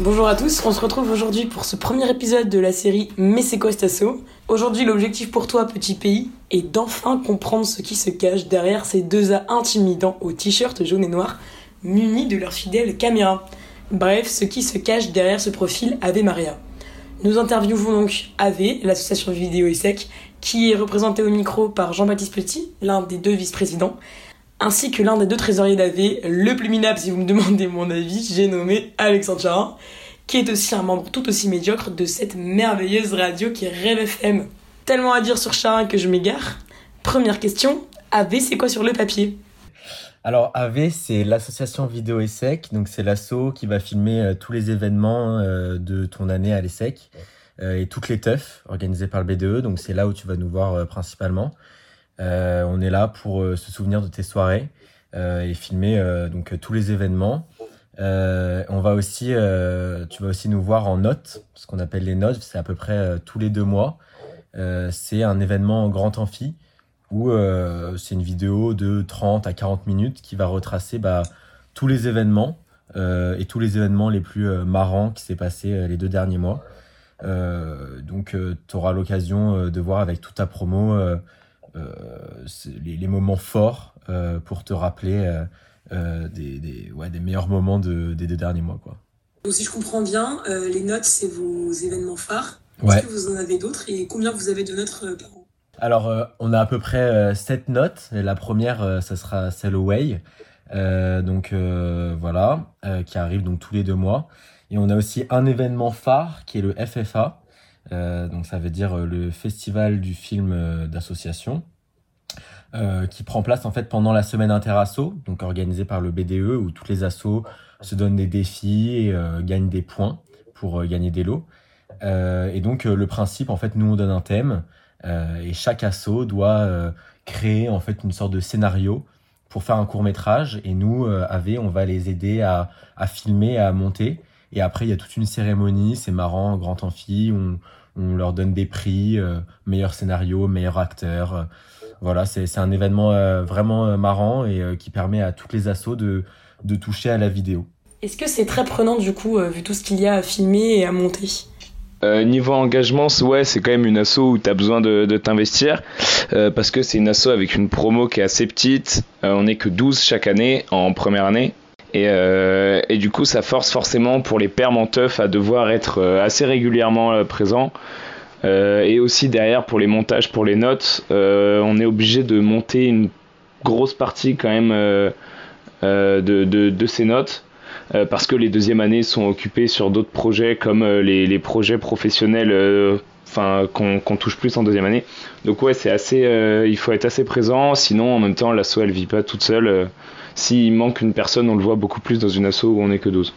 Bonjour à tous, on se retrouve aujourd'hui pour ce premier épisode de la série Mais c'est quoi Aujourd'hui, l'objectif pour toi, petit pays, est d'enfin comprendre ce qui se cache derrière ces deux A intimidants au t-shirt jaune et noir, munis de leur fidèle caméra. Bref, ce qui se cache derrière ce profil Ave Maria. Nous interviewons donc Ave, l'association Vidéo et Sec, qui est représentée au micro par Jean-Baptiste Petit, l'un des deux vice-présidents, ainsi que l'un des deux trésoriers d'AV, le plus minable si vous me demandez mon avis, j'ai nommé Alexandre Charin, qui est aussi un membre tout aussi médiocre de cette merveilleuse radio qui est Rêve FM. Tellement à dire sur Charin que je m'égare. Première question, AV c'est quoi sur le papier? Alors AV, c'est l'association Vidéo ESSEC, donc c'est l'asso qui va filmer euh, tous les événements euh, de ton année à l'ESSEC euh, et toutes les teufs organisées par le BDE, donc c'est là où tu vas nous voir principalement. On est là pour se souvenir de tes soirées et filmer donc tous les événements. on va aussi, tu vas aussi nous voir en notes, ce qu'on appelle les notes, c'est à peu près tous les deux mois. c'est un événement en grand amphi où c'est une vidéo de 30 à 40 minutes qui va retracer bah, tous les événements et tous les événements les plus marrants qui s'est passé les deux derniers mois. donc tu auras l'occasion de voir avec toute ta promo euh, les, moments forts euh, pour te rappeler euh, des, des, ouais, des, meilleurs moments de, des deux derniers mois. Quoi. Donc si je comprends bien, les notes, c'est vos événements phares. Est-ce que vous en avez d'autres? Et combien vous avez de notes par an? Alors, on a à peu près 7 notes. Et la première, ça sera celle Way. donc voilà, qui arrive donc tous les deux mois. Et on a aussi un événement phare qui est le FFA, euh, donc ça veut dire euh, le festival du film euh, d'association. qui prend place en fait pendant la semaine interasso, donc organisée par le BDE, où toutes les assos se donnent des défis et gagnent des points pour gagner des lots. et donc le principe, en fait, nous on donne un thème et chaque asso doit créer en fait une sorte de scénario pour faire un court métrage. Et nous, AV, on va les aider à, filmer, à monter. Et après, il y a toute une cérémonie, c'est marrant, grand amphi, on, leur donne des prix, euh, meilleur scénario, meilleur acteur. Euh, voilà, c'est un événement euh, vraiment marrant et qui permet à toutes les assos de, de toucher à la vidéo. Est-ce que c'est très prenant du coup, vu tout ce qu'il y a à filmer et à monter? Niveau engagement, ouais, c'est quand même une asso où tu as besoin de, t'investir parce que c'est une asso avec une promo qui est assez petite. on n'est que 12 chaque année en première année. Et, euh, du coup, ça force forcément pour les pères teuf à devoir être euh, assez régulièrement euh, présents. Euh, et aussi derrière, pour les montages, pour les notes, euh, on est obligé de monter une grosse partie quand même de, ces notes. Parce que les deuxièmes années sont occupées sur d'autres projets comme les, les, projets professionnels enfin qu'on touche plus en deuxième année. Donc ouais, c'est assez, il faut être assez présent. Sinon, en même temps, l'asso elle vit pas toute seule. S'il manque une personne, on le voit beaucoup plus dans une asso où on n'est que 12.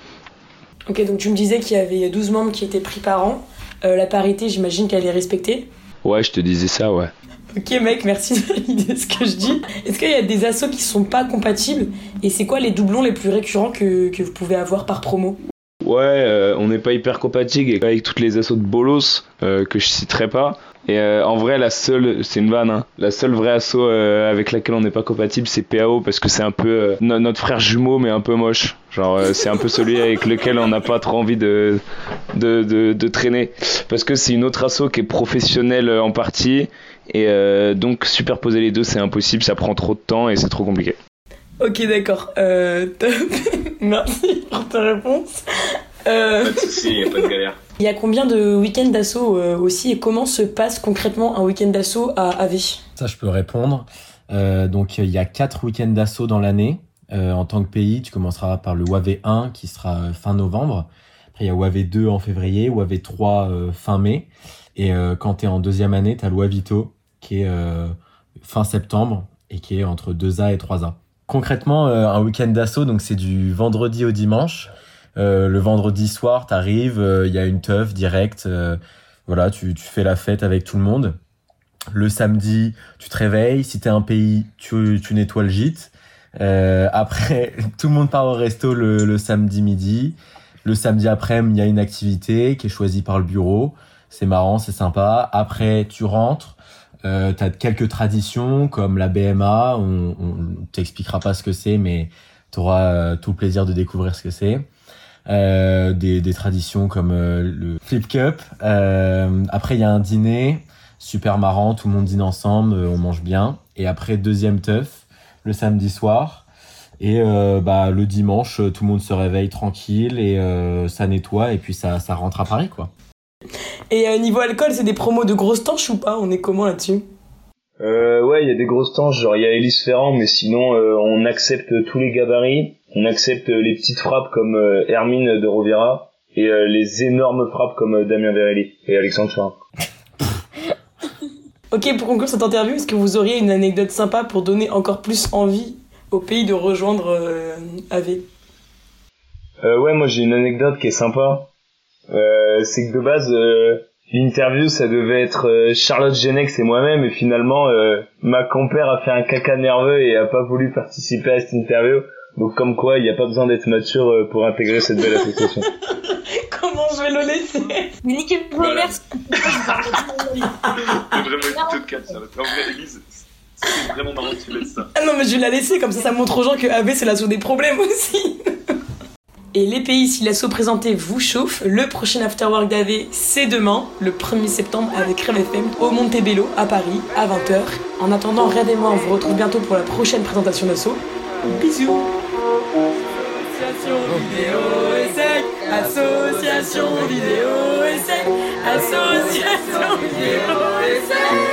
Ok, donc tu me disais qu'il y avait 12 membres qui étaient pris par an. Euh, la parité, j'imagine qu'elle est respectée Ouais, je te disais ça, ouais. Ok mec, merci de valider ce que je dis. Est-ce qu'il y a des assos qui sont pas compatibles Et c'est quoi les doublons les plus récurrents que, vous pouvez avoir par promo? Ouais, euh, on n'est pas hyper compatible avec toutes les assos de bolos euh, que je citerai pas. Et euh, en vrai, la seule, c'est une vanne, hein. la seule vraie asso euh, avec laquelle on n'est pas compatible, c'est PAO parce que c'est un peu euh, notre frère jumeau, mais un peu moche. Genre, c'est un peu celui avec lequel on n'a pas trop envie de, de, de, de traîner. Parce que c'est une autre asso qui est professionnelle en partie. Et donc, superposer les deux, c'est impossible, ça prend trop de temps et c'est trop compliqué. Ok, d'accord. Merci pour ta réponse. Pas de soucis, y a pas de galère. Il y a combien de week-ends d'assaut euh, aussi et comment se passe concrètement un week-end d'assaut à AV Ça, je peux répondre. Euh, donc, il y a quatre week-ends d'assaut dans l'année. Euh, en tant que pays, tu commenceras par le WAV 1 qui sera fin novembre. Après, il y a WAV 2 en février, WAV 3 fin mai. Et quand tu es en deuxième année, tu as le WAVITO qui est fin septembre et qui est entre 2A et 3A. Concrètement, un week-end d'assaut, donc c'est du vendredi au dimanche. Euh, le vendredi soir, t'arrives, il euh, y a une teuf directe. Euh, voilà, tu, tu fais la fête avec tout le monde. Le samedi, tu te réveilles. Si t'es un pays, tu, tu nettoies le gîte. après, tout le monde part au resto le, le samedi midi. Le samedi après, il y a une activité qui est choisie par le bureau. C'est marrant, c'est sympa. Après, tu rentres. Euh, tu as quelques traditions comme la BMA. On, on t'expliquera pas ce que c'est, mais tu auras euh, tout le plaisir de découvrir ce que c'est. Euh, des, des, traditions comme euh, le flip cup. Euh, après, il y a un dîner super marrant, tout le monde dîne ensemble, on mange bien. Et après, deuxième teuf, le samedi soir. Et bah, le dimanche, tout le monde se réveille tranquille et ça nettoie et puis ça, ça rentre à Paris, quoi. Et niveau alcool, c'est des promos de grosses tanches ou pas? On est comment là-dessus? Euh, ouais, il y a des grosses tanches, genre il y a Elise Ferrand, mais sinon on accepte tous les gabarits on accepte les petites frappes comme euh, Hermine de Rovira et euh, les énormes frappes comme euh, Damien Verelli et Alexandre Charin. ok, pour conclure cette interview, est-ce que vous auriez une anecdote sympa pour donner encore plus envie au pays de rejoindre euh, AV Ouais, moi j'ai une anecdote qui est sympa. c'est que de base, l'interview ça devait être Charlotte Genex et moi-même, et finalement, ma compère a fait un caca nerveux et a pas voulu participer à cette interview. Donc comme quoi, il n'y a pas besoin d'être mature euh, pour intégrer cette belle association. Comment je vais le laisser Mais niquez voilà. C'est vraiment une petite de ça. En vrai, Elise, c'est vraiment marrant que tu laisses ça. Ah non, mais je vais la laisser, comme ça, ça montre aux gens que AB, c'est l'assaut des problèmes aussi. Et les pays, si l'assaut présenté vous chauffe, le prochain Afterwork d'AV, c'est demain, le 1er septembre, avec Rêve FM, au Montebello, à Paris, à 20h. En attendant, Rêve et moi, on vous retrouve bientôt pour la prochaine présentation d'assaut. Bisous Association vidéo et sec, association vidéo et sec, association vidéo et sec.